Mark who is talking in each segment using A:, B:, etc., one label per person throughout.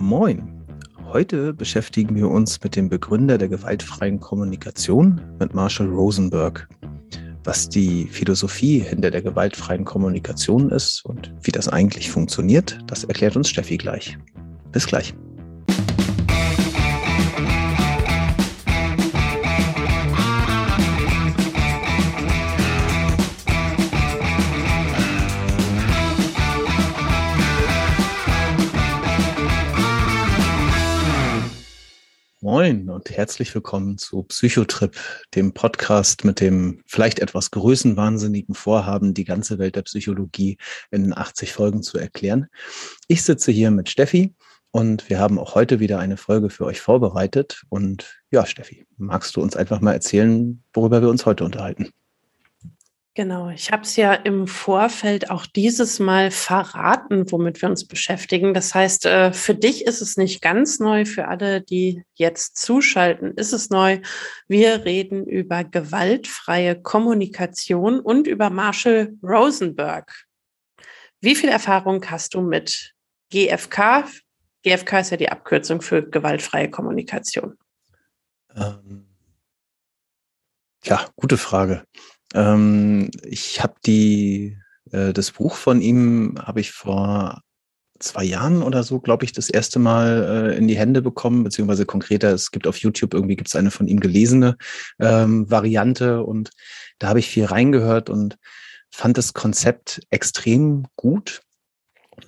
A: Moin. Heute beschäftigen wir uns mit dem Begründer der gewaltfreien Kommunikation, mit Marshall Rosenberg. Was die Philosophie hinter der gewaltfreien Kommunikation ist und wie das eigentlich funktioniert, das erklärt uns Steffi gleich. Bis gleich. Moin und herzlich willkommen zu Psychotrip, dem Podcast mit dem vielleicht etwas größenwahnsinnigen Vorhaben, die ganze Welt der Psychologie in 80 Folgen zu erklären. Ich sitze hier mit Steffi und wir haben auch heute wieder eine Folge für euch vorbereitet. Und ja, Steffi, magst du uns einfach mal erzählen, worüber wir uns heute unterhalten?
B: Genau, ich habe es ja im Vorfeld auch dieses Mal verraten, womit wir uns beschäftigen. Das heißt, äh, für dich ist es nicht ganz neu, für alle, die jetzt zuschalten, ist es neu. Wir reden über gewaltfreie Kommunikation und über Marshall Rosenberg. Wie viel Erfahrung hast du mit GFK? GFK ist ja die Abkürzung für gewaltfreie Kommunikation.
A: Ähm, ja, gute Frage. Ähm, ich habe die äh, das Buch von ihm habe ich vor zwei Jahren oder so, glaube ich, das erste Mal äh, in die Hände bekommen, beziehungsweise konkreter, es gibt auf YouTube irgendwie gibt es eine von ihm gelesene ähm, Variante und da habe ich viel reingehört und fand das Konzept extrem gut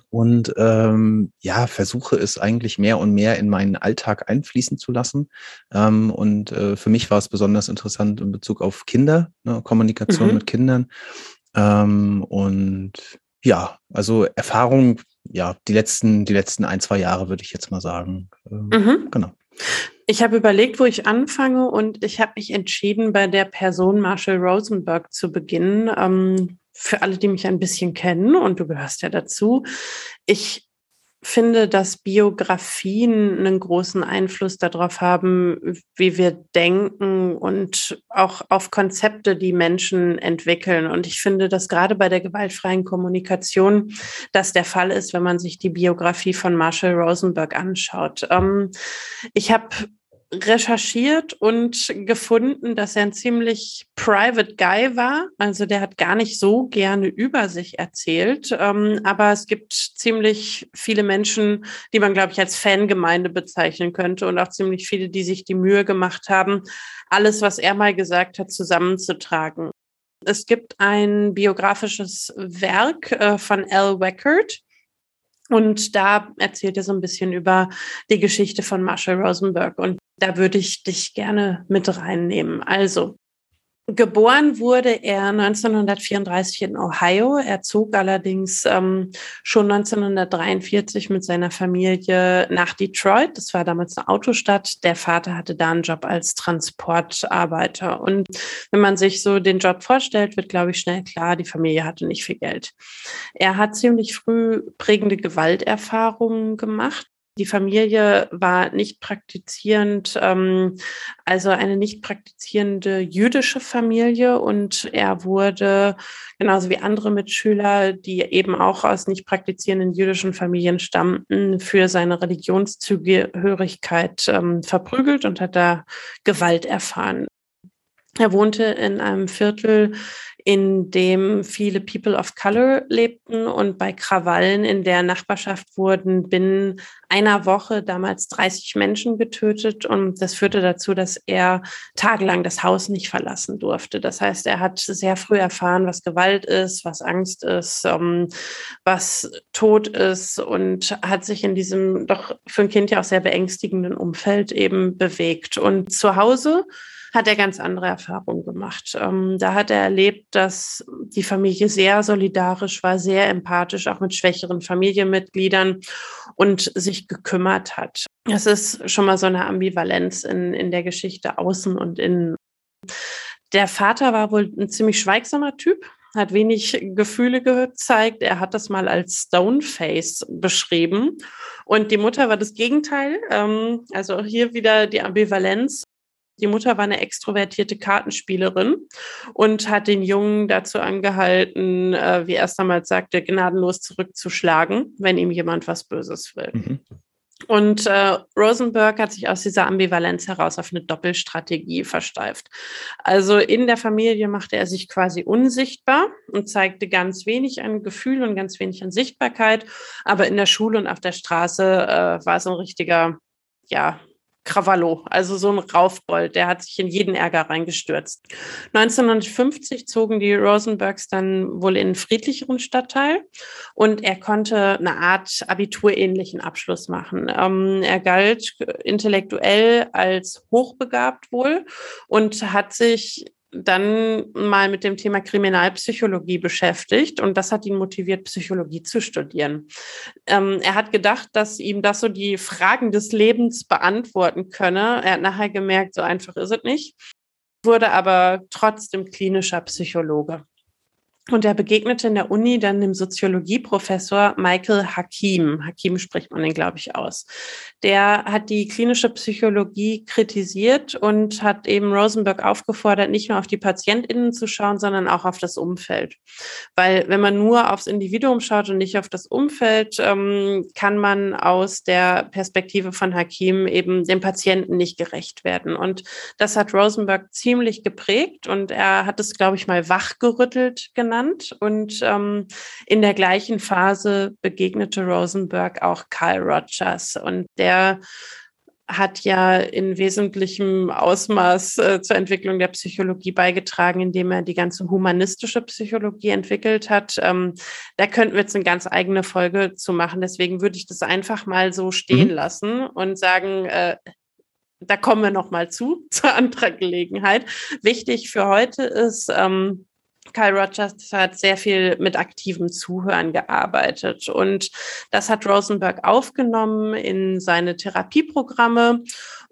A: und ähm, ja, versuche es eigentlich mehr und mehr in meinen Alltag einfließen zu lassen. Ähm, und äh, für mich war es besonders interessant in Bezug auf Kinder, ne, Kommunikation mhm. mit Kindern. Ähm, und ja, also Erfahrung, ja, die letzten, die letzten ein, zwei Jahre würde ich jetzt mal sagen. Ähm, mhm.
B: Genau. Ich habe überlegt, wo ich anfange und ich habe mich entschieden, bei der Person Marshall Rosenberg zu beginnen. Ähm, für alle, die mich ein bisschen kennen, und du gehörst ja dazu, ich finde, dass Biografien einen großen Einfluss darauf haben, wie wir denken und auch auf Konzepte, die Menschen entwickeln. Und ich finde, dass gerade bei der gewaltfreien Kommunikation das der Fall ist, wenn man sich die Biografie von Marshall Rosenberg anschaut. Ähm, ich habe recherchiert und gefunden, dass er ein ziemlich private Guy war. Also der hat gar nicht so gerne über sich erzählt. Ähm, aber es gibt ziemlich viele Menschen, die man, glaube ich, als Fangemeinde bezeichnen könnte und auch ziemlich viele, die sich die Mühe gemacht haben, alles, was er mal gesagt hat, zusammenzutragen. Es gibt ein biografisches Werk äh, von Al Weckert. Und da erzählt er so ein bisschen über die Geschichte von Marshall Rosenberg. Und da würde ich dich gerne mit reinnehmen. Also, Geboren wurde er 1934 in Ohio. Er zog allerdings ähm, schon 1943 mit seiner Familie nach Detroit. Das war damals eine Autostadt. Der Vater hatte da einen Job als Transportarbeiter. Und wenn man sich so den Job vorstellt, wird, glaube ich, schnell klar, die Familie hatte nicht viel Geld. Er hat ziemlich früh prägende Gewalterfahrungen gemacht. Die Familie war nicht praktizierend, ähm, also eine nicht praktizierende jüdische Familie und er wurde genauso wie andere Mitschüler, die eben auch aus nicht praktizierenden jüdischen Familien stammten, für seine Religionszugehörigkeit ähm, verprügelt und hat da Gewalt erfahren. Er wohnte in einem Viertel, in dem viele People of Color lebten und bei Krawallen in der Nachbarschaft wurden binnen einer Woche damals 30 Menschen getötet und das führte dazu, dass er tagelang das Haus nicht verlassen durfte. Das heißt, er hat sehr früh erfahren, was Gewalt ist, was Angst ist, ähm, was Tod ist und hat sich in diesem doch für ein Kind ja auch sehr beängstigenden Umfeld eben bewegt. Und zu Hause hat er ganz andere Erfahrungen gemacht. Ähm, da hat er erlebt, dass die Familie sehr solidarisch war, sehr empathisch, auch mit schwächeren Familienmitgliedern und sich gekümmert hat. Das ist schon mal so eine Ambivalenz in, in der Geschichte außen und innen. Der Vater war wohl ein ziemlich schweigsamer Typ, hat wenig Gefühle gezeigt. Er hat das mal als Stoneface beschrieben. Und die Mutter war das Gegenteil. Ähm, also auch hier wieder die Ambivalenz. Die Mutter war eine extrovertierte Kartenspielerin und hat den Jungen dazu angehalten, äh, wie er es damals sagte, gnadenlos zurückzuschlagen, wenn ihm jemand was Böses will. Mhm. Und äh, Rosenberg hat sich aus dieser Ambivalenz heraus auf eine Doppelstrategie versteift. Also in der Familie machte er sich quasi unsichtbar und zeigte ganz wenig an Gefühl und ganz wenig an Sichtbarkeit. Aber in der Schule und auf der Straße äh, war es ein richtiger, ja, Krawallo, also so ein Raufbold, der hat sich in jeden Ärger reingestürzt. 1950 zogen die Rosenbergs dann wohl in einen friedlicheren Stadtteil und er konnte eine Art abiturähnlichen Abschluss machen. Ähm, er galt intellektuell als hochbegabt wohl und hat sich dann mal mit dem Thema Kriminalpsychologie beschäftigt und das hat ihn motiviert, Psychologie zu studieren. Ähm, er hat gedacht, dass ihm das so die Fragen des Lebens beantworten könne. Er hat nachher gemerkt, so einfach ist es nicht, wurde aber trotzdem klinischer Psychologe. Und er begegnete in der Uni dann dem Soziologieprofessor Michael Hakim. Hakim spricht man den, glaube ich, aus. Der hat die klinische Psychologie kritisiert und hat eben Rosenberg aufgefordert, nicht nur auf die PatientInnen zu schauen, sondern auch auf das Umfeld. Weil wenn man nur aufs Individuum schaut und nicht auf das Umfeld, ähm, kann man aus der Perspektive von Hakim eben dem Patienten nicht gerecht werden. Und das hat Rosenberg ziemlich geprägt und er hat es, glaube ich, mal wachgerüttelt genannt genannt. Und ähm, in der gleichen Phase begegnete Rosenberg auch Carl Rogers. Und der hat ja in wesentlichem Ausmaß äh, zur Entwicklung der Psychologie beigetragen, indem er die ganze humanistische Psychologie entwickelt hat. Ähm, da könnten wir jetzt eine ganz eigene Folge zu machen. Deswegen würde ich das einfach mal so stehen mhm. lassen und sagen, äh, da kommen wir noch mal zu, zur anderen Gelegenheit. Wichtig für heute ist, ähm, Kyle Rogers hat sehr viel mit aktivem Zuhören gearbeitet. Und das hat Rosenberg aufgenommen in seine Therapieprogramme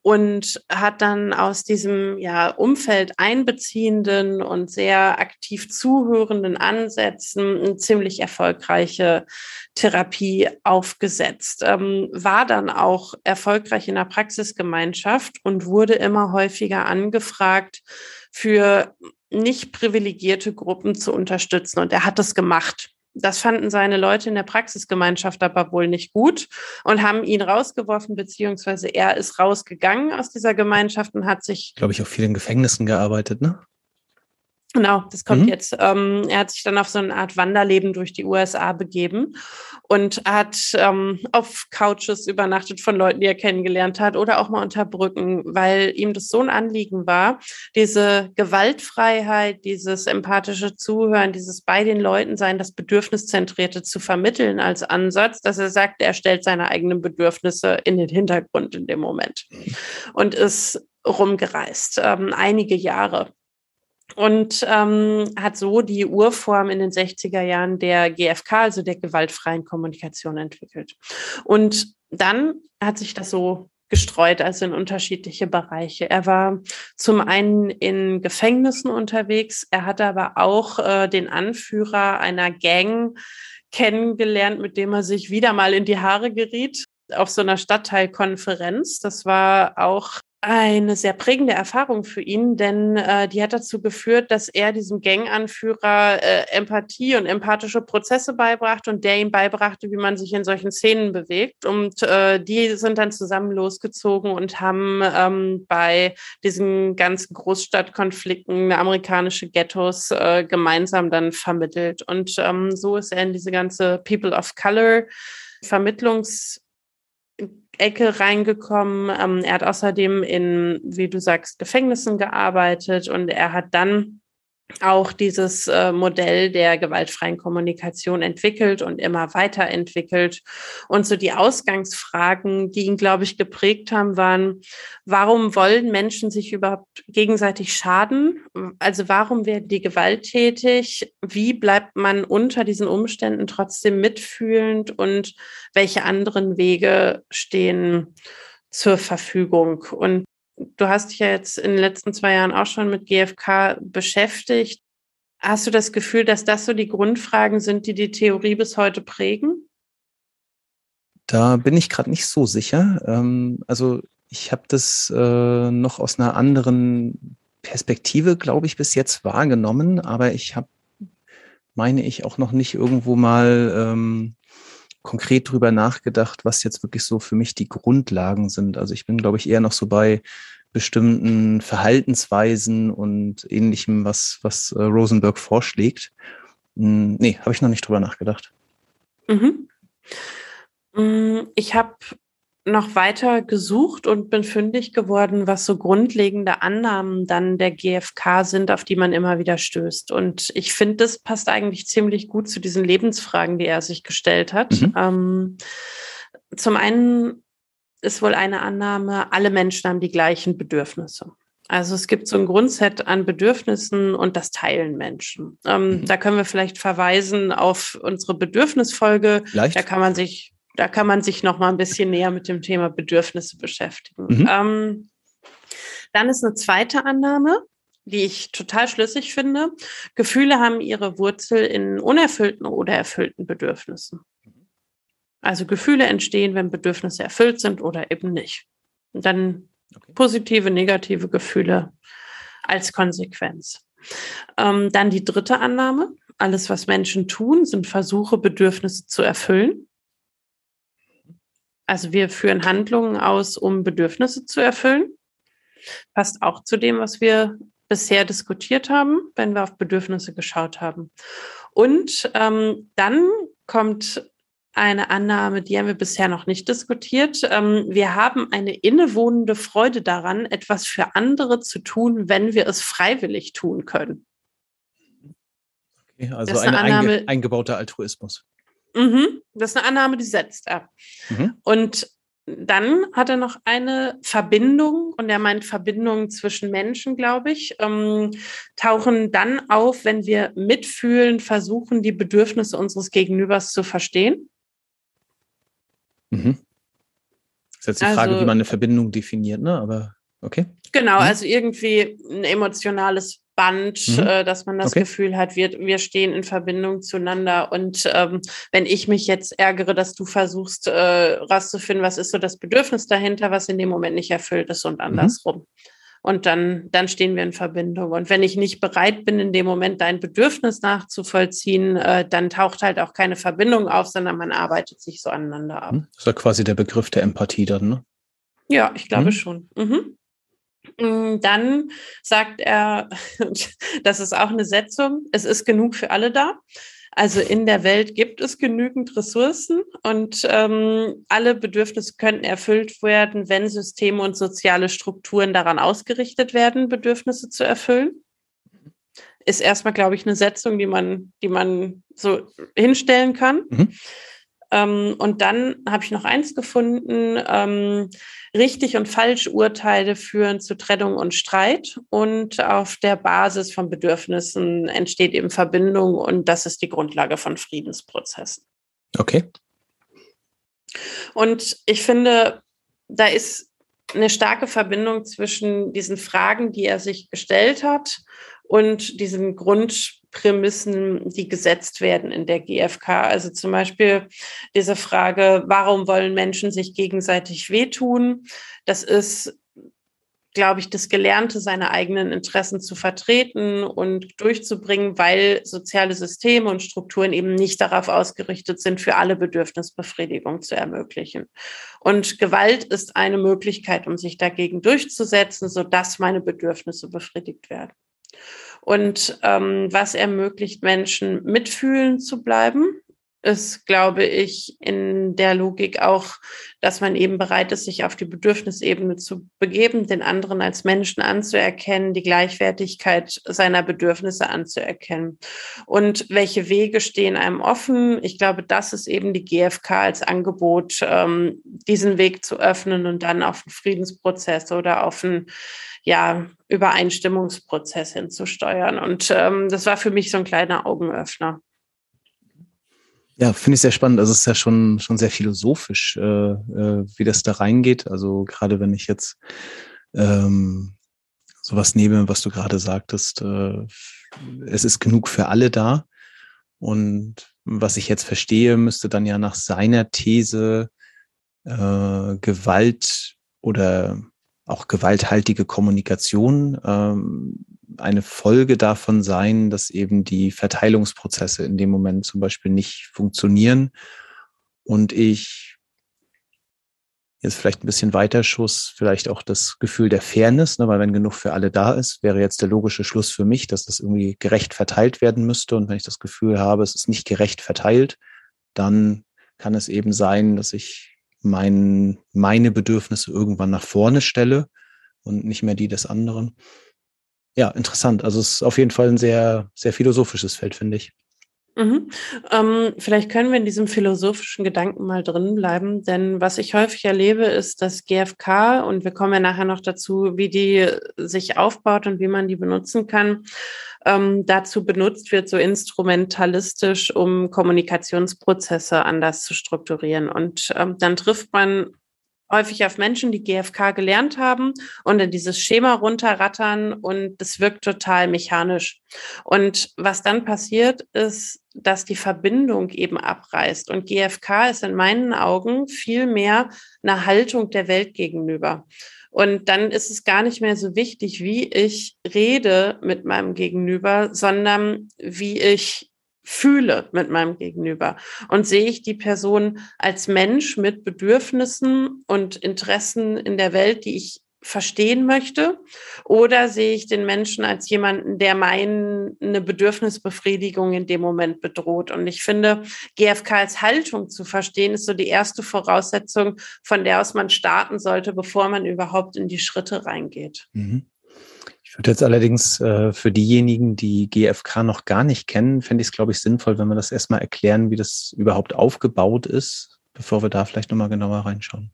B: und hat dann aus diesem ja, Umfeld einbeziehenden und sehr aktiv zuhörenden Ansätzen eine ziemlich erfolgreiche Therapie aufgesetzt, ähm, war dann auch erfolgreich in der Praxisgemeinschaft und wurde immer häufiger angefragt für nicht privilegierte Gruppen zu unterstützen. Und er hat das gemacht. Das fanden seine Leute in der Praxisgemeinschaft aber wohl nicht gut und haben ihn rausgeworfen, beziehungsweise er ist rausgegangen aus dieser Gemeinschaft und hat sich.
A: Glaube ich, auch viel in Gefängnissen gearbeitet, ne?
B: Genau, das kommt mhm. jetzt. Ähm, er hat sich dann auf so eine Art Wanderleben durch die USA begeben und hat ähm, auf Couches übernachtet von Leuten, die er kennengelernt hat oder auch mal unter Brücken, weil ihm das so ein Anliegen war, diese Gewaltfreiheit, dieses empathische Zuhören, dieses bei den Leuten sein, das Bedürfniszentrierte zu vermitteln als Ansatz, dass er sagt, er stellt seine eigenen Bedürfnisse in den Hintergrund in dem Moment und ist rumgereist, ähm, einige Jahre und ähm, hat so die Urform in den 60er Jahren der GFK, also der gewaltfreien Kommunikation, entwickelt. Und dann hat sich das so gestreut, also in unterschiedliche Bereiche. Er war zum einen in Gefängnissen unterwegs, er hat aber auch äh, den Anführer einer Gang kennengelernt, mit dem er sich wieder mal in die Haare geriet auf so einer Stadtteilkonferenz. Das war auch eine sehr prägende Erfahrung für ihn, denn äh, die hat dazu geführt, dass er diesem Ganganführer äh, Empathie und empathische Prozesse beibrachte und der ihm beibrachte, wie man sich in solchen Szenen bewegt. Und äh, die sind dann zusammen losgezogen und haben ähm, bei diesen ganzen Großstadtkonflikten amerikanische Ghettos äh, gemeinsam dann vermittelt. Und ähm, so ist er in diese ganze People of Color Vermittlungs Ecke reingekommen. Ähm, er hat außerdem in, wie du sagst, Gefängnissen gearbeitet und er hat dann auch dieses äh, Modell der gewaltfreien Kommunikation entwickelt und immer weiterentwickelt. Und so die Ausgangsfragen, die ihn, glaube ich, geprägt haben, waren, warum wollen Menschen sich überhaupt gegenseitig schaden? Also warum werden die gewalttätig? Wie bleibt man unter diesen Umständen trotzdem mitfühlend? Und welche anderen Wege stehen zur Verfügung? Und du hast dich ja jetzt in den letzten zwei Jahren auch schon mit GfK beschäftigt. Hast du das Gefühl, dass das so die Grundfragen sind, die die Theorie bis heute prägen?
A: Da bin ich gerade nicht so sicher. Ähm, also ich habe das äh, noch aus einer anderen Perspektive, glaube ich, bis jetzt wahrgenommen, aber ich habe, meine ich, auch noch nicht irgendwo mal ähm, konkret drüber nachgedacht, was jetzt wirklich so für mich die Grundlagen sind. Also ich bin, glaube ich, eher noch so bei bestimmten Verhaltensweisen und ähnlichem, was, was äh, Rosenberg vorschlägt. Hm, nee, habe ich noch nicht drüber nachgedacht.
B: Mhm. Mm, ich habe noch weiter gesucht und bin fündig geworden, was so grundlegende Annahmen dann der GfK sind, auf die man immer wieder stößt. Und ich finde, das passt eigentlich ziemlich gut zu diesen Lebensfragen, die er sich gestellt hat. Mhm. Ähm, zum einen ist wohl eine Annahme, alle Menschen haben die gleichen Bedürfnisse. Also es gibt so ein Grundset an Bedürfnissen und das teilen Menschen. Ähm, mhm. Da können wir vielleicht verweisen auf unsere Bedürfnisfolge. Leicht. Da kann man sich, da kann man sich noch mal ein bisschen näher mit dem Thema Bedürfnisse beschäftigen. Mhm. Ähm, dann ist eine zweite Annahme, die ich total schlüssig finde. Gefühle haben ihre Wurzel in unerfüllten oder erfüllten Bedürfnissen. Also Gefühle entstehen, wenn Bedürfnisse erfüllt sind oder eben nicht. Und dann okay. positive, negative Gefühle als Konsequenz. Ähm, dann die dritte Annahme. Alles, was Menschen tun, sind Versuche, Bedürfnisse zu erfüllen. Also wir führen Handlungen aus, um Bedürfnisse zu erfüllen. Passt auch zu dem, was wir bisher diskutiert haben, wenn wir auf Bedürfnisse geschaut haben. Und ähm, dann kommt eine Annahme, die haben wir bisher noch nicht diskutiert. Ähm, wir haben eine innewohnende Freude daran, etwas für andere zu tun, wenn wir es freiwillig tun können.
A: Okay, also eine, eine Annahme, einge eingebauter Altruismus.
B: Mhm, das ist eine Annahme, die setzt ab. Mhm. Und dann hat er noch eine Verbindung, und er meint Verbindungen zwischen Menschen, glaube ich, ähm, tauchen dann auf, wenn wir mitfühlen, versuchen, die Bedürfnisse unseres Gegenübers zu verstehen.
A: Mhm. Das ist jetzt die also, Frage, wie man eine Verbindung definiert, ne? Aber okay.
B: Genau, mhm. also irgendwie ein emotionales Band, mhm. äh, dass man das okay. Gefühl hat, wir, wir stehen in Verbindung zueinander. Und ähm, wenn ich mich jetzt ärgere, dass du versuchst, äh, rauszufinden, was ist so das Bedürfnis dahinter, was in dem Moment nicht erfüllt ist und mhm. andersrum. Mhm. Und dann, dann stehen wir in Verbindung. Und wenn ich nicht bereit bin, in dem Moment dein Bedürfnis nachzuvollziehen, äh, dann taucht halt auch keine Verbindung auf, sondern man arbeitet sich so aneinander ab.
A: Das ist ja quasi der Begriff der Empathie dann, ne?
B: Ja, ich glaube mhm. schon. Mhm. Mm, dann sagt er, das ist auch eine Setzung, es ist genug für alle da. Also in der Welt gibt es genügend Ressourcen und ähm, alle Bedürfnisse könnten erfüllt werden, wenn Systeme und soziale Strukturen daran ausgerichtet werden, Bedürfnisse zu erfüllen. Ist erstmal, glaube ich, eine Setzung, die man, die man so hinstellen kann. Mhm. Ähm, und dann habe ich noch eins gefunden. Ähm, richtig und falsch Urteile führen zu Trennung und Streit. Und auf der Basis von Bedürfnissen entsteht eben Verbindung. Und das ist die Grundlage von Friedensprozessen.
A: Okay.
B: Und ich finde, da ist eine starke Verbindung zwischen diesen Fragen, die er sich gestellt hat und diesen Grundprämissen, die gesetzt werden in der GfK. Also zum Beispiel diese Frage, warum wollen Menschen sich gegenseitig wehtun? Das ist glaube ich, das Gelernte, seine eigenen Interessen zu vertreten und durchzubringen, weil soziale Systeme und Strukturen eben nicht darauf ausgerichtet sind, für alle Bedürfnisbefriedigung zu ermöglichen. Und Gewalt ist eine Möglichkeit, um sich dagegen durchzusetzen, sodass meine Bedürfnisse befriedigt werden und ähm, was ermöglicht Menschen mitfühlen zu bleiben, ist, glaube ich, in der Logik auch, dass man eben bereit ist, sich auf die Bedürfnisebene zu begeben, den anderen als Menschen anzuerkennen, die Gleichwertigkeit seiner Bedürfnisse anzuerkennen. Und welche Wege stehen einem offen? Ich glaube, das ist eben die GfK als Angebot, ähm, diesen Weg zu öffnen und dann auf einen Friedensprozess oder auf einen ja, Übereinstimmungsprozess hinzusteuern. Und ähm, das war für mich so ein kleiner Augenöffner.
A: Ja, finde ich sehr spannend. Also es ist ja schon, schon sehr philosophisch, äh, äh, wie das da reingeht. Also gerade wenn ich jetzt ähm, sowas nehme, was du gerade sagtest, äh, es ist genug für alle da. Und was ich jetzt verstehe, müsste dann ja nach seiner These äh, Gewalt oder auch gewalthaltige Kommunikation ähm, eine Folge davon sein, dass eben die Verteilungsprozesse in dem Moment zum Beispiel nicht funktionieren und ich jetzt vielleicht ein bisschen weiter Schuss, vielleicht auch das Gefühl der Fairness, ne, weil wenn genug für alle da ist, wäre jetzt der logische Schluss für mich, dass das irgendwie gerecht verteilt werden müsste. Und wenn ich das Gefühl habe, es ist nicht gerecht verteilt, dann kann es eben sein, dass ich mein, meine Bedürfnisse irgendwann nach vorne stelle und nicht mehr die des anderen. Ja, interessant. Also es ist auf jeden Fall ein sehr, sehr philosophisches Feld, finde ich.
B: Mhm. Ähm, vielleicht können wir in diesem philosophischen Gedanken mal drin bleiben, denn was ich häufig erlebe, ist, dass GFK, und wir kommen ja nachher noch dazu, wie die sich aufbaut und wie man die benutzen kann, ähm, dazu benutzt wird, so instrumentalistisch, um Kommunikationsprozesse anders zu strukturieren. Und ähm, dann trifft man häufig auf Menschen, die GFK gelernt haben und dann dieses Schema runterrattern und das wirkt total mechanisch. Und was dann passiert, ist, dass die Verbindung eben abreißt. Und GFK ist in meinen Augen viel mehr eine Haltung der Welt gegenüber. Und dann ist es gar nicht mehr so wichtig, wie ich rede mit meinem Gegenüber, sondern wie ich fühle mit meinem Gegenüber und sehe ich die Person als Mensch mit Bedürfnissen und Interessen in der Welt, die ich verstehen möchte? Oder sehe ich den Menschen als jemanden, der meine Bedürfnisbefriedigung in dem Moment bedroht? Und ich finde, GFK als Haltung zu verstehen, ist so die erste Voraussetzung, von der aus man starten sollte, bevor man überhaupt in die Schritte reingeht. Mhm.
A: Ich würde jetzt allerdings äh, für diejenigen, die GFK noch gar nicht kennen, fände ich es, glaube ich, sinnvoll, wenn wir das erstmal erklären, wie das überhaupt aufgebaut ist, bevor wir da vielleicht nochmal genauer reinschauen.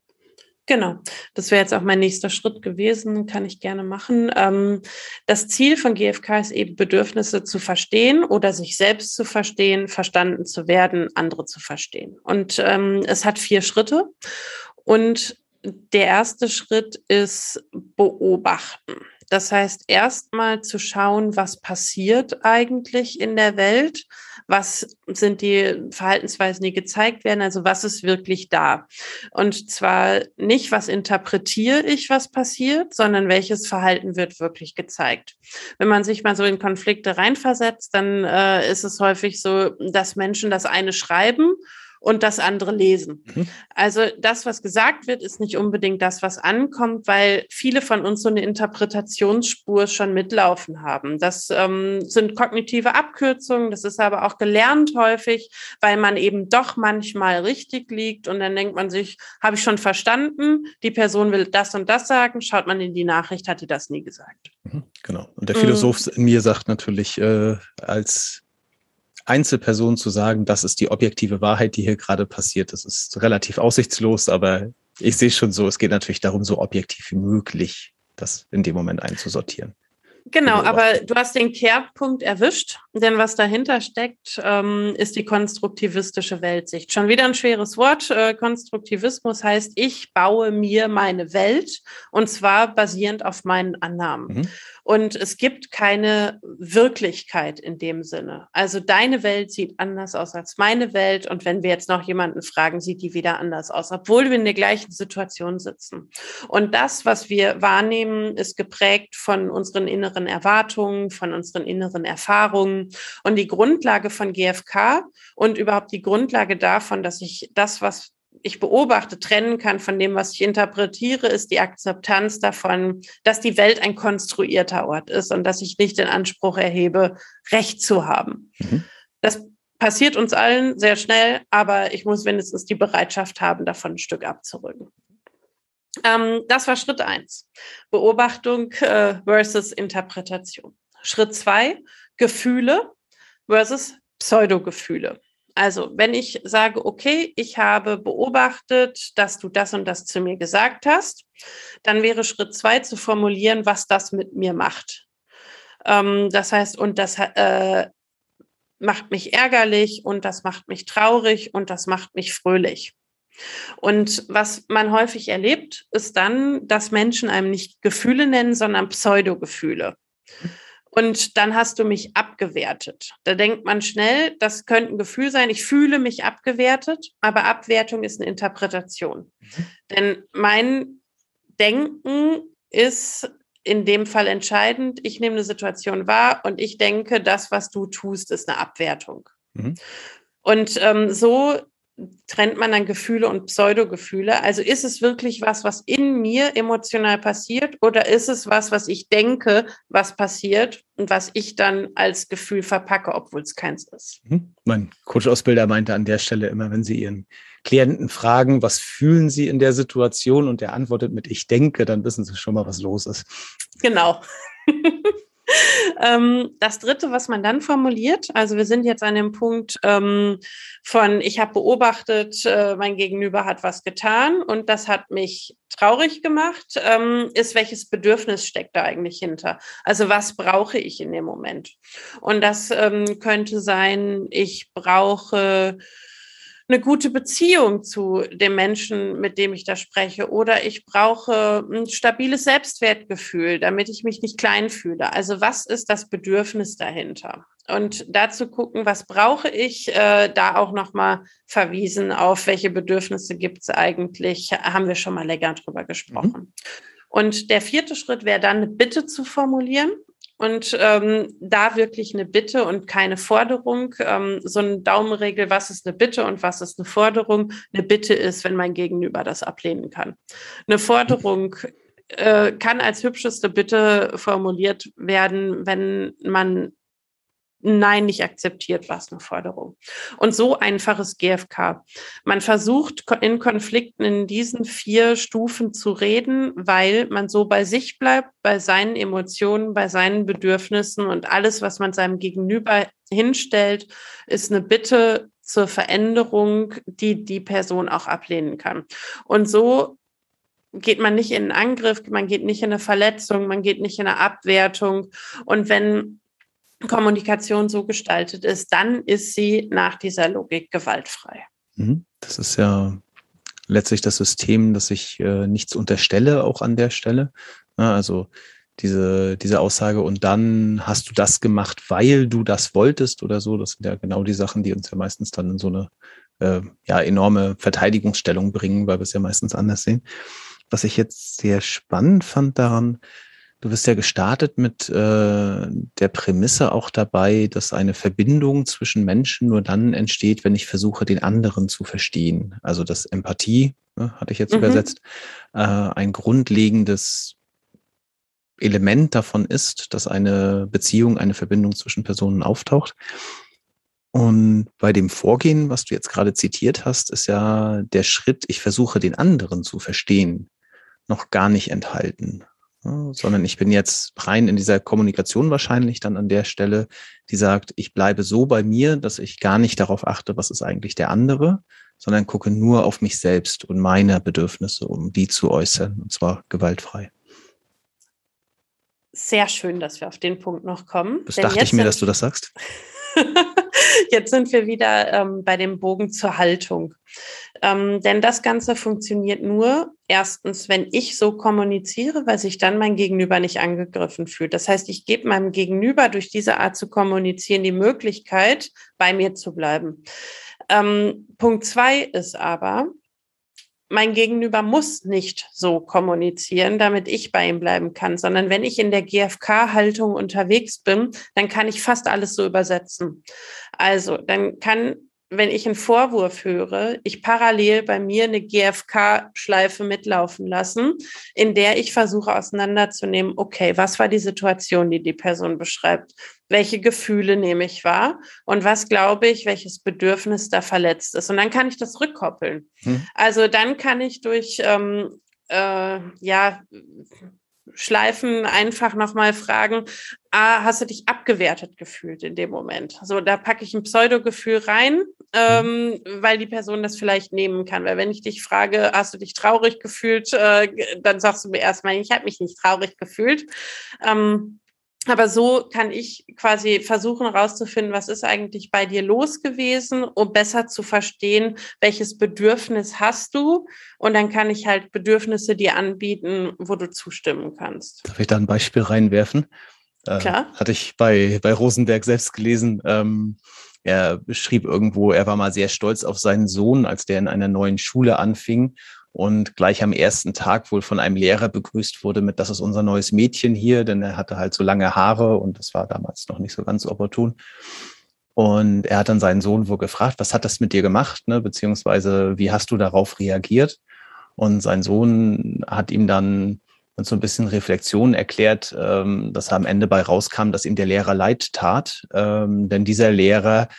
B: Genau, das wäre jetzt auch mein nächster Schritt gewesen, kann ich gerne machen. Ähm, das Ziel von GFK ist eben, Bedürfnisse zu verstehen oder sich selbst zu verstehen, verstanden zu werden, andere zu verstehen. Und ähm, es hat vier Schritte. Und der erste Schritt ist beobachten. Das heißt, erstmal zu schauen, was passiert eigentlich in der Welt, was sind die Verhaltensweisen, die gezeigt werden, also was ist wirklich da. Und zwar nicht, was interpretiere ich, was passiert, sondern welches Verhalten wird wirklich gezeigt. Wenn man sich mal so in Konflikte reinversetzt, dann äh, ist es häufig so, dass Menschen das eine schreiben und das andere lesen. Mhm. Also das, was gesagt wird, ist nicht unbedingt das, was ankommt, weil viele von uns so eine Interpretationsspur schon mitlaufen haben. Das ähm, sind kognitive Abkürzungen, das ist aber auch gelernt häufig, weil man eben doch manchmal richtig liegt und dann denkt man sich, habe ich schon verstanden, die Person will das und das sagen, schaut man in die Nachricht, hat die das nie gesagt.
A: Mhm, genau. Und der Philosoph mhm. in mir sagt natürlich, äh, als Einzelperson zu sagen, das ist die objektive Wahrheit, die hier gerade passiert. Das ist relativ aussichtslos, aber ich sehe schon so, es geht natürlich darum, so objektiv wie möglich das in dem Moment einzusortieren.
B: Genau, aber du hast den Kehrpunkt erwischt, denn was dahinter steckt, ähm, ist die konstruktivistische Weltsicht. Schon wieder ein schweres Wort. Äh, Konstruktivismus heißt, ich baue mir meine Welt und zwar basierend auf meinen Annahmen. Mhm. Und es gibt keine Wirklichkeit in dem Sinne. Also deine Welt sieht anders aus als meine Welt. Und wenn wir jetzt noch jemanden fragen, sieht die wieder anders aus, obwohl wir in der gleichen Situation sitzen. Und das, was wir wahrnehmen, ist geprägt von unseren inneren Erwartungen, von unseren inneren Erfahrungen. Und die Grundlage von GFK und überhaupt die Grundlage davon, dass ich das, was ich beobachte, trennen kann von dem, was ich interpretiere, ist die Akzeptanz davon, dass die Welt ein konstruierter Ort ist und dass ich nicht den Anspruch erhebe, Recht zu haben. Mhm. Das passiert uns allen sehr schnell, aber ich muss wenigstens die Bereitschaft haben, davon ein Stück abzurücken. Ähm, das war Schritt eins. Beobachtung äh, versus Interpretation. Schritt zwei, Gefühle versus Pseudogefühle. Also, wenn ich sage, okay, ich habe beobachtet, dass du das und das zu mir gesagt hast, dann wäre Schritt zwei zu formulieren, was das mit mir macht. Ähm, das heißt, und das äh, macht mich ärgerlich und das macht mich traurig und das macht mich fröhlich. Und was man häufig erlebt, ist dann, dass Menschen einem nicht Gefühle nennen, sondern Pseudogefühle. Und dann hast du mich abgewertet. Da denkt man schnell, das könnte ein Gefühl sein, ich fühle mich abgewertet, aber Abwertung ist eine Interpretation. Mhm. Denn mein Denken ist in dem Fall entscheidend. Ich nehme eine Situation wahr und ich denke, das, was du tust, ist eine Abwertung. Mhm. Und ähm, so trennt man dann Gefühle und Pseudogefühle. Also ist es wirklich was, was in mir emotional passiert oder ist es was, was ich denke, was passiert und was ich dann als Gefühl verpacke, obwohl es keins ist?
A: Mhm. Mein Coach-Ausbilder meinte an der Stelle immer, wenn Sie Ihren Klienten fragen, was fühlen Sie in der Situation und der antwortet mit Ich denke, dann wissen Sie schon mal, was los ist.
B: Genau. Ähm, das Dritte, was man dann formuliert, also wir sind jetzt an dem Punkt ähm, von, ich habe beobachtet, äh, mein Gegenüber hat was getan und das hat mich traurig gemacht, ähm, ist, welches Bedürfnis steckt da eigentlich hinter? Also was brauche ich in dem Moment? Und das ähm, könnte sein, ich brauche eine gute Beziehung zu dem Menschen, mit dem ich da spreche. Oder ich brauche ein stabiles Selbstwertgefühl, damit ich mich nicht klein fühle. Also was ist das Bedürfnis dahinter? Und dazu gucken, was brauche ich, äh, da auch nochmal verwiesen auf, welche Bedürfnisse gibt es eigentlich, haben wir schon mal länger drüber gesprochen. Mhm. Und der vierte Schritt wäre dann eine Bitte zu formulieren und ähm, da wirklich eine Bitte und keine Forderung. Ähm, so eine Daumenregel, was ist eine Bitte und was ist eine Forderung? Eine Bitte ist, wenn mein Gegenüber das ablehnen kann. Eine Forderung äh, kann als hübscheste Bitte formuliert werden, wenn man Nein nicht akzeptiert, war es eine Forderung. Und so einfaches GFK. Man versucht in Konflikten in diesen vier Stufen zu reden, weil man so bei sich bleibt, bei seinen Emotionen, bei seinen Bedürfnissen und alles, was man seinem Gegenüber hinstellt, ist eine Bitte zur Veränderung, die die Person auch ablehnen kann. Und so geht man nicht in einen Angriff, man geht nicht in eine Verletzung, man geht nicht in eine Abwertung. Und wenn Kommunikation so gestaltet ist, dann ist sie nach dieser Logik gewaltfrei.
A: Mhm. Das ist ja letztlich das System, dass ich äh, nichts unterstelle, auch an der Stelle. Ja, also diese, diese Aussage, und dann hast du das gemacht, weil du das wolltest oder so, das sind ja genau die Sachen, die uns ja meistens dann in so eine äh, ja, enorme Verteidigungsstellung bringen, weil wir es ja meistens anders sehen. Was ich jetzt sehr spannend fand daran, Du bist ja gestartet mit äh, der Prämisse auch dabei, dass eine Verbindung zwischen Menschen nur dann entsteht, wenn ich versuche, den anderen zu verstehen. Also das Empathie, ne, hatte ich jetzt mhm. übersetzt, äh, ein grundlegendes Element davon ist, dass eine Beziehung, eine Verbindung zwischen Personen auftaucht. Und bei dem Vorgehen, was du jetzt gerade zitiert hast, ist ja der Schritt, ich versuche den anderen zu verstehen, noch gar nicht enthalten sondern ich bin jetzt rein in dieser Kommunikation wahrscheinlich dann an der Stelle, die sagt, ich bleibe so bei mir, dass ich gar nicht darauf achte, was ist eigentlich der andere, sondern gucke nur auf mich selbst und meine Bedürfnisse, um die zu äußern, und zwar gewaltfrei.
B: Sehr schön, dass wir auf den Punkt noch kommen.
A: Das dachte ich mir, dass du das sagst.
B: Jetzt sind wir wieder ähm, bei dem Bogen zur Haltung. Ähm, denn das Ganze funktioniert nur erstens, wenn ich so kommuniziere, weil sich dann mein Gegenüber nicht angegriffen fühlt. Das heißt, ich gebe meinem Gegenüber durch diese Art zu kommunizieren die Möglichkeit, bei mir zu bleiben. Ähm, Punkt zwei ist aber, mein Gegenüber muss nicht so kommunizieren, damit ich bei ihm bleiben kann, sondern wenn ich in der GFK-Haltung unterwegs bin, dann kann ich fast alles so übersetzen. Also, dann kann wenn ich einen Vorwurf höre, ich parallel bei mir eine GFK-Schleife mitlaufen lassen, in der ich versuche auseinanderzunehmen, okay, was war die Situation, die die Person beschreibt? Welche Gefühle nehme ich wahr? Und was glaube ich, welches Bedürfnis da verletzt ist? Und dann kann ich das rückkoppeln. Hm. Also dann kann ich durch, ähm, äh, ja, Schleifen einfach nochmal fragen, ah, hast du dich abgewertet gefühlt in dem Moment? So, da packe ich ein Pseudo-Gefühl rein, ähm, weil die Person das vielleicht nehmen kann. Weil wenn ich dich frage, hast du dich traurig gefühlt, äh, dann sagst du mir erstmal, ich habe mich nicht traurig gefühlt. Ähm, aber so kann ich quasi versuchen herauszufinden, was ist eigentlich bei dir los gewesen, um besser zu verstehen, welches Bedürfnis hast du. Und dann kann ich halt Bedürfnisse dir anbieten, wo du zustimmen kannst.
A: Darf ich da ein Beispiel reinwerfen? Äh, Klar. Äh, hatte ich bei, bei Rosenberg selbst gelesen. Ähm, er beschrieb irgendwo, er war mal sehr stolz auf seinen Sohn, als der in einer neuen Schule anfing und gleich am ersten Tag wohl von einem Lehrer begrüßt wurde mit, das ist unser neues Mädchen hier, denn er hatte halt so lange Haare und das war damals noch nicht so ganz opportun. Und er hat dann seinen Sohn wohl gefragt, was hat das mit dir gemacht, ne? beziehungsweise wie hast du darauf reagiert? Und sein Sohn hat ihm dann und so ein bisschen Reflexion erklärt, ähm, dass er am Ende bei rauskam, dass ihm der Lehrer leid tat. Ähm, denn dieser Lehrer,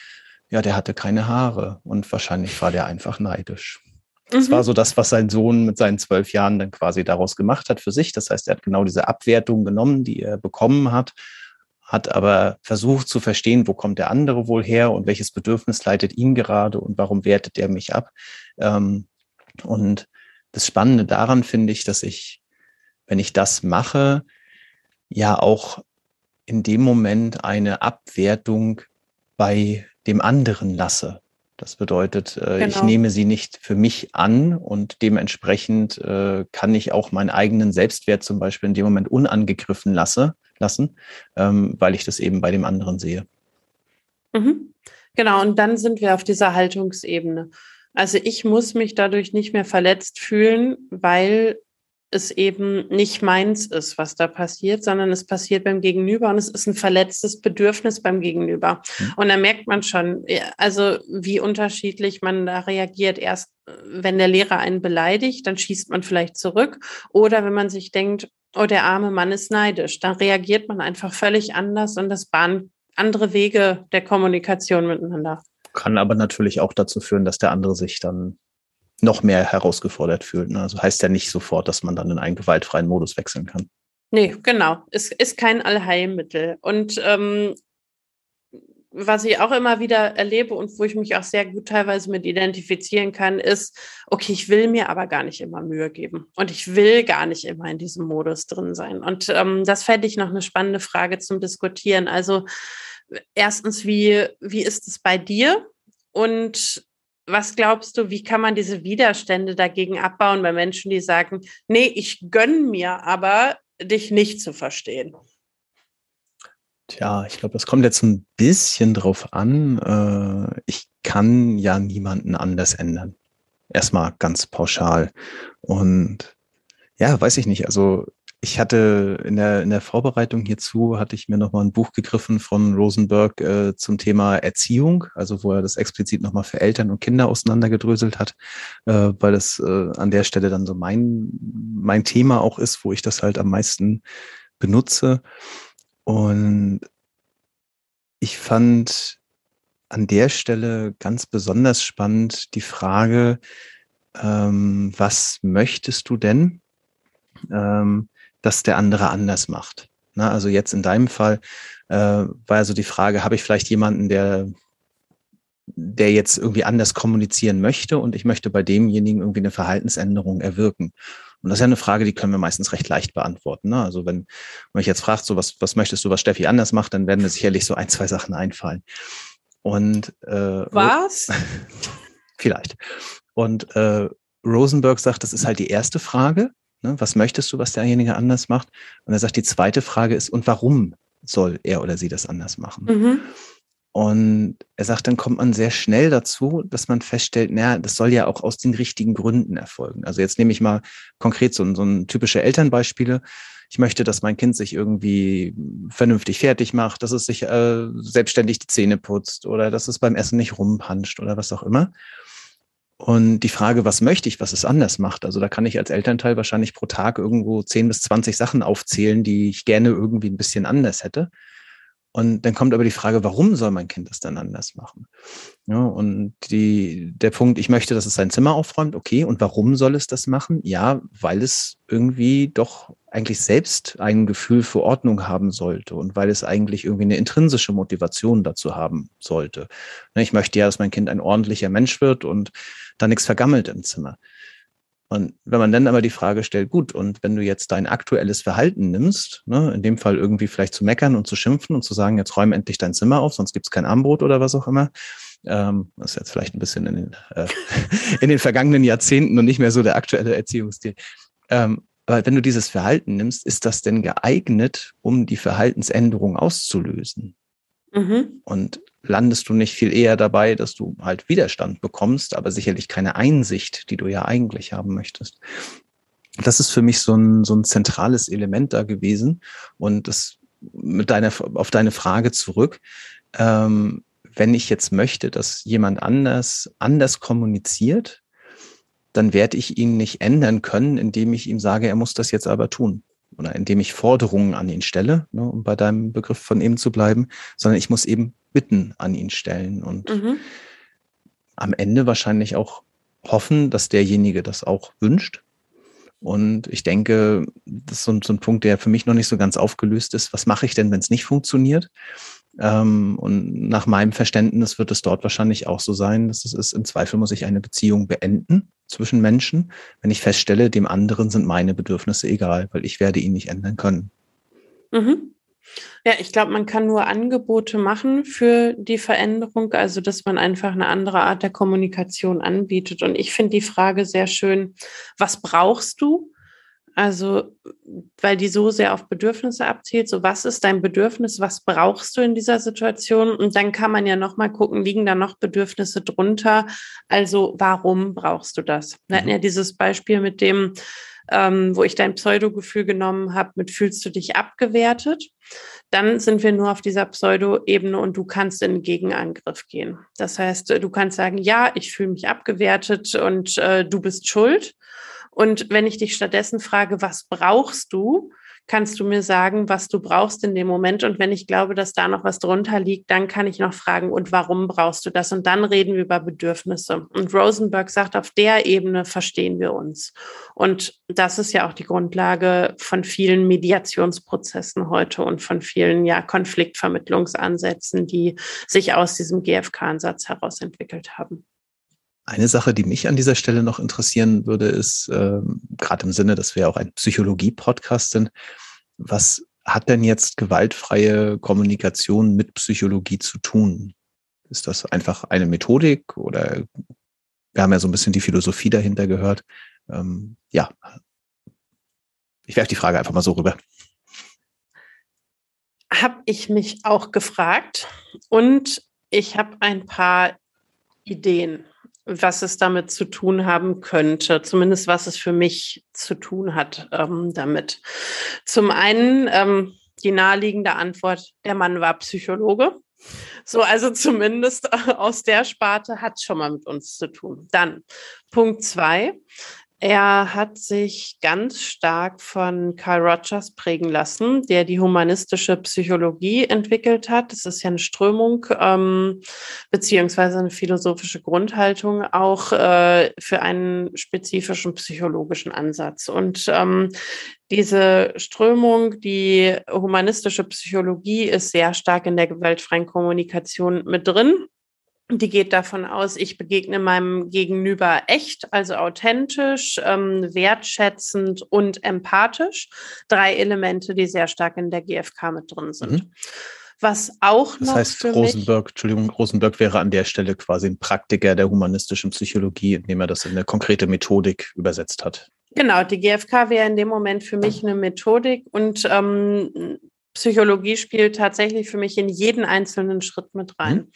A: ja, der hatte keine Haare und wahrscheinlich war der einfach neidisch. Das mhm. war so das, was sein Sohn mit seinen zwölf Jahren dann quasi daraus gemacht hat für sich. Das heißt, er hat genau diese Abwertung genommen, die er bekommen hat, hat aber versucht zu verstehen, wo kommt der andere wohl her und welches Bedürfnis leitet ihn gerade und warum wertet er mich ab. Ähm, und das Spannende daran finde ich, dass ich, wenn ich das mache, ja auch in dem Moment eine Abwertung bei dem anderen lasse. Das bedeutet, äh, genau. ich nehme sie nicht für mich an und dementsprechend äh, kann ich auch meinen eigenen Selbstwert zum Beispiel in dem Moment unangegriffen lasse, lassen, ähm, weil ich das eben bei dem anderen sehe.
B: Mhm. Genau, und dann sind wir auf dieser Haltungsebene. Also ich muss mich dadurch nicht mehr verletzt fühlen, weil es eben nicht meins ist, was da passiert, sondern es passiert beim Gegenüber und es ist ein verletztes Bedürfnis beim Gegenüber. Mhm. Und da merkt man schon, also wie unterschiedlich man da reagiert. Erst wenn der Lehrer einen beleidigt, dann schießt man vielleicht zurück. Oder wenn man sich denkt, oh, der arme Mann ist neidisch, dann reagiert man einfach völlig anders und das bahnt andere Wege der Kommunikation miteinander.
A: Kann aber natürlich auch dazu führen, dass der andere sich dann noch mehr herausgefordert fühlt. Ne? Also heißt ja nicht sofort, dass man dann in einen gewaltfreien Modus wechseln kann.
B: Nee, genau. Es ist kein Allheilmittel. Und ähm, was ich auch immer wieder erlebe und wo ich mich auch sehr gut teilweise mit identifizieren kann, ist, okay, ich will mir aber gar nicht immer Mühe geben und ich will gar nicht immer in diesem Modus drin sein. Und ähm, das fände ich noch eine spannende Frage zum Diskutieren. Also erstens, wie, wie ist es bei dir? Und was glaubst du, wie kann man diese Widerstände dagegen abbauen bei Menschen, die sagen, nee, ich gönne mir aber, dich nicht zu verstehen?
A: Tja, ich glaube, das kommt jetzt ein bisschen drauf an. Äh, ich kann ja niemanden anders ändern. Erstmal ganz pauschal. Und ja, weiß ich nicht. Also ich hatte in der, in der Vorbereitung hierzu, hatte ich mir nochmal ein Buch gegriffen von Rosenberg äh, zum Thema Erziehung, also wo er das explizit nochmal für Eltern und Kinder auseinandergedröselt hat, äh, weil das äh, an der Stelle dann so mein, mein Thema auch ist, wo ich das halt am meisten benutze. Und ich fand an der Stelle ganz besonders spannend die Frage, ähm, was möchtest du denn? Ähm, dass der andere anders macht. Na, also jetzt in deinem Fall äh, war also die Frage, habe ich vielleicht jemanden, der der jetzt irgendwie anders kommunizieren möchte und ich möchte bei demjenigen irgendwie eine Verhaltensänderung erwirken. Und das ist ja eine Frage, die können wir meistens recht leicht beantworten. Ne? Also wenn man mich jetzt fragt, so was, was möchtest du, was Steffi anders macht, dann werden mir sicherlich so ein, zwei Sachen einfallen. Und äh,
B: was?
A: vielleicht. Und äh, Rosenberg sagt, das ist halt die erste Frage. Ne? Was möchtest du, was derjenige anders macht? Und er sagt, die zweite Frage ist, und warum soll er oder sie das anders machen? Mhm. Und er sagt, dann kommt man sehr schnell dazu, dass man feststellt, naja, das soll ja auch aus den richtigen Gründen erfolgen. Also jetzt nehme ich mal konkret so, so ein typische Elternbeispiele. Ich möchte, dass mein Kind sich irgendwie vernünftig fertig macht, dass es sich äh, selbstständig die Zähne putzt oder dass es beim Essen nicht rumpanscht oder was auch immer. Und die Frage, was möchte ich, was es anders macht? Also da kann ich als Elternteil wahrscheinlich pro Tag irgendwo 10 bis 20 Sachen aufzählen, die ich gerne irgendwie ein bisschen anders hätte. Und dann kommt aber die Frage, warum soll mein Kind das dann anders machen? Ja, und die, der Punkt, ich möchte, dass es sein Zimmer aufräumt, okay. Und warum soll es das machen? Ja, weil es irgendwie doch eigentlich selbst ein Gefühl für Ordnung haben sollte und weil es eigentlich irgendwie eine intrinsische Motivation dazu haben sollte. Ne, ich möchte ja, dass mein Kind ein ordentlicher Mensch wird und da nichts vergammelt im Zimmer. Und wenn man dann aber die Frage stellt, gut, und wenn du jetzt dein aktuelles Verhalten nimmst, ne, in dem Fall irgendwie vielleicht zu meckern und zu schimpfen und zu sagen, jetzt räum endlich dein Zimmer auf, sonst gibt's kein Armbrot oder was auch immer, ähm, das ist jetzt vielleicht ein bisschen in den, äh, in den vergangenen Jahrzehnten und nicht mehr so der aktuelle Erziehungsstil. Ähm, aber wenn du dieses Verhalten nimmst, ist das denn geeignet, um die Verhaltensänderung auszulösen? Mhm. Und landest du nicht viel eher dabei, dass du halt Widerstand bekommst, aber sicherlich keine Einsicht, die du ja eigentlich haben möchtest. Das ist für mich so ein, so ein zentrales Element da gewesen. Und das mit deiner, auf deine Frage zurück. Ähm, wenn ich jetzt möchte, dass jemand anders anders kommuniziert, dann werde ich ihn nicht ändern können, indem ich ihm sage, er muss das jetzt aber tun. Oder indem ich Forderungen an ihn stelle, ne, um bei deinem Begriff von eben zu bleiben, sondern ich muss eben Bitten an ihn stellen und mhm. am Ende wahrscheinlich auch hoffen, dass derjenige das auch wünscht. Und ich denke, das ist so, so ein Punkt, der für mich noch nicht so ganz aufgelöst ist. Was mache ich denn, wenn es nicht funktioniert? Ähm, und nach meinem Verständnis wird es dort wahrscheinlich auch so sein, dass es ist, im Zweifel muss ich eine Beziehung beenden zwischen Menschen, wenn ich feststelle, dem anderen sind meine Bedürfnisse egal, weil ich werde ihn nicht ändern können.
B: Mhm. Ja, ich glaube, man kann nur Angebote machen für die Veränderung, also dass man einfach eine andere Art der Kommunikation anbietet. Und ich finde die Frage sehr schön, was brauchst du? Also, weil die so sehr auf Bedürfnisse abzielt. So, was ist dein Bedürfnis? Was brauchst du in dieser Situation? Und dann kann man ja nochmal gucken, liegen da noch Bedürfnisse drunter? Also, warum brauchst du das? Wir hatten ja mhm. dieses Beispiel mit dem, ähm, wo ich dein Pseudo-Gefühl genommen habe, mit fühlst du dich abgewertet? Dann sind wir nur auf dieser Pseudo-Ebene und du kannst in den Gegenangriff gehen. Das heißt, du kannst sagen, ja, ich fühle mich abgewertet und äh, du bist schuld. Und wenn ich dich stattdessen frage, was brauchst du, kannst du mir sagen, was du brauchst in dem Moment. Und wenn ich glaube, dass da noch was drunter liegt, dann kann ich noch fragen, und warum brauchst du das? Und dann reden wir über Bedürfnisse. Und Rosenberg sagt, auf der Ebene verstehen wir uns. Und das ist ja auch die Grundlage von vielen Mediationsprozessen heute und von vielen ja, Konfliktvermittlungsansätzen, die sich aus diesem GFK-Ansatz heraus entwickelt haben.
A: Eine Sache, die mich an dieser Stelle noch interessieren würde, ist, ähm, gerade im Sinne, dass wir auch ein Psychologie-Podcast sind, was hat denn jetzt gewaltfreie Kommunikation mit Psychologie zu tun? Ist das einfach eine Methodik oder wir haben ja so ein bisschen die Philosophie dahinter gehört. Ähm, ja, ich werfe die Frage einfach mal so rüber.
B: Habe ich mich auch gefragt und ich habe ein paar Ideen was es damit zu tun haben könnte, zumindest was es für mich zu tun hat ähm, damit. Zum einen ähm, die naheliegende Antwort, der Mann war Psychologe. So, also zumindest aus der Sparte hat schon mal mit uns zu tun. Dann Punkt zwei. Er hat sich ganz stark von Carl Rogers prägen lassen, der die humanistische Psychologie entwickelt hat. Das ist ja eine Strömung ähm, beziehungsweise eine philosophische Grundhaltung auch äh, für einen spezifischen psychologischen Ansatz. Und ähm, diese Strömung, die humanistische Psychologie, ist sehr stark in der gewaltfreien Kommunikation mit drin. Die geht davon aus, ich begegne meinem Gegenüber echt, also authentisch, ähm, wertschätzend und empathisch. Drei Elemente, die sehr stark in der GfK mit drin sind. Mhm. Was auch
A: das noch. Das heißt, Rosenberg, Entschuldigung, Rosenberg wäre an der Stelle quasi ein Praktiker der humanistischen Psychologie, indem er das in eine konkrete Methodik übersetzt hat.
B: Genau, die GfK wäre in dem Moment für mich eine Methodik und ähm, Psychologie spielt tatsächlich für mich in jeden einzelnen Schritt mit rein. Mhm.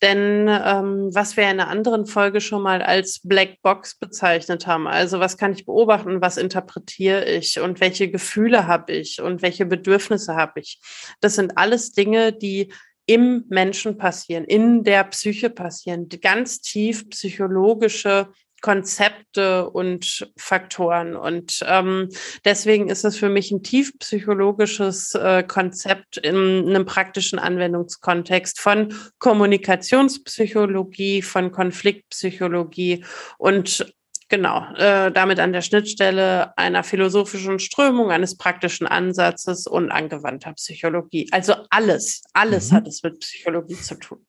B: Denn ähm, was wir in einer anderen Folge schon mal als Black Box bezeichnet haben, also was kann ich beobachten, was interpretiere ich und welche Gefühle habe ich und welche Bedürfnisse habe ich, das sind alles Dinge, die im Menschen passieren, in der Psyche passieren, ganz tief psychologische Konzepte und Faktoren. Und ähm, deswegen ist es für mich ein tief psychologisches äh, Konzept in einem praktischen Anwendungskontext von Kommunikationspsychologie, von Konfliktpsychologie und genau, äh, damit an der Schnittstelle einer philosophischen Strömung, eines praktischen Ansatzes und angewandter Psychologie. Also alles, alles mhm. hat es mit Psychologie zu tun.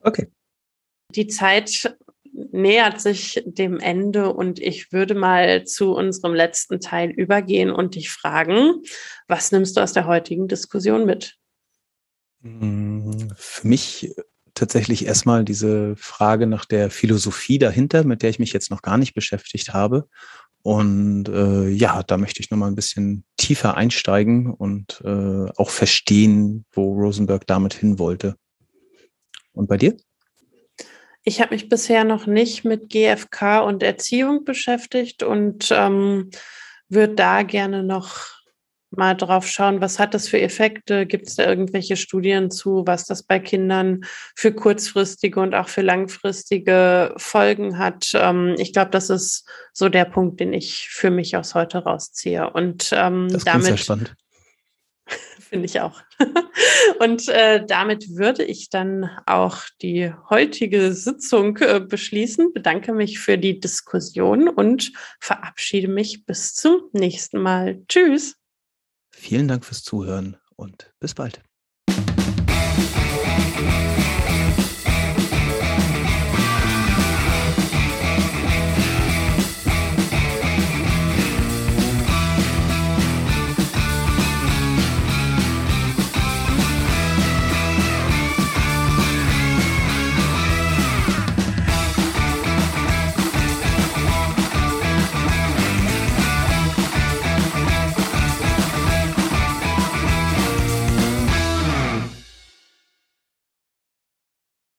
A: Okay.
B: Die Zeit nähert sich dem Ende und ich würde mal zu unserem letzten Teil übergehen und dich fragen, was nimmst du aus der heutigen Diskussion mit?
A: Mm, für mich tatsächlich erstmal diese Frage nach der Philosophie dahinter, mit der ich mich jetzt noch gar nicht beschäftigt habe. Und äh, ja, da möchte ich nochmal ein bisschen tiefer einsteigen und äh, auch verstehen, wo Rosenberg damit hin wollte. Und bei dir?
B: Ich habe mich bisher noch nicht mit GFK und Erziehung beschäftigt und ähm, würde da gerne noch mal drauf schauen, was hat das für Effekte? Gibt es da irgendwelche Studien zu, was das bei Kindern für kurzfristige und auch für langfristige Folgen hat? Ähm, ich glaube, das ist so der Punkt, den ich für mich aus heute rausziehe. Und ähm,
A: das damit. Sehr spannend.
B: Finde ich auch. Und äh, damit würde ich dann auch die heutige Sitzung äh, beschließen. Bedanke mich für die Diskussion und verabschiede mich bis zum nächsten Mal. Tschüss.
A: Vielen Dank fürs Zuhören und bis bald.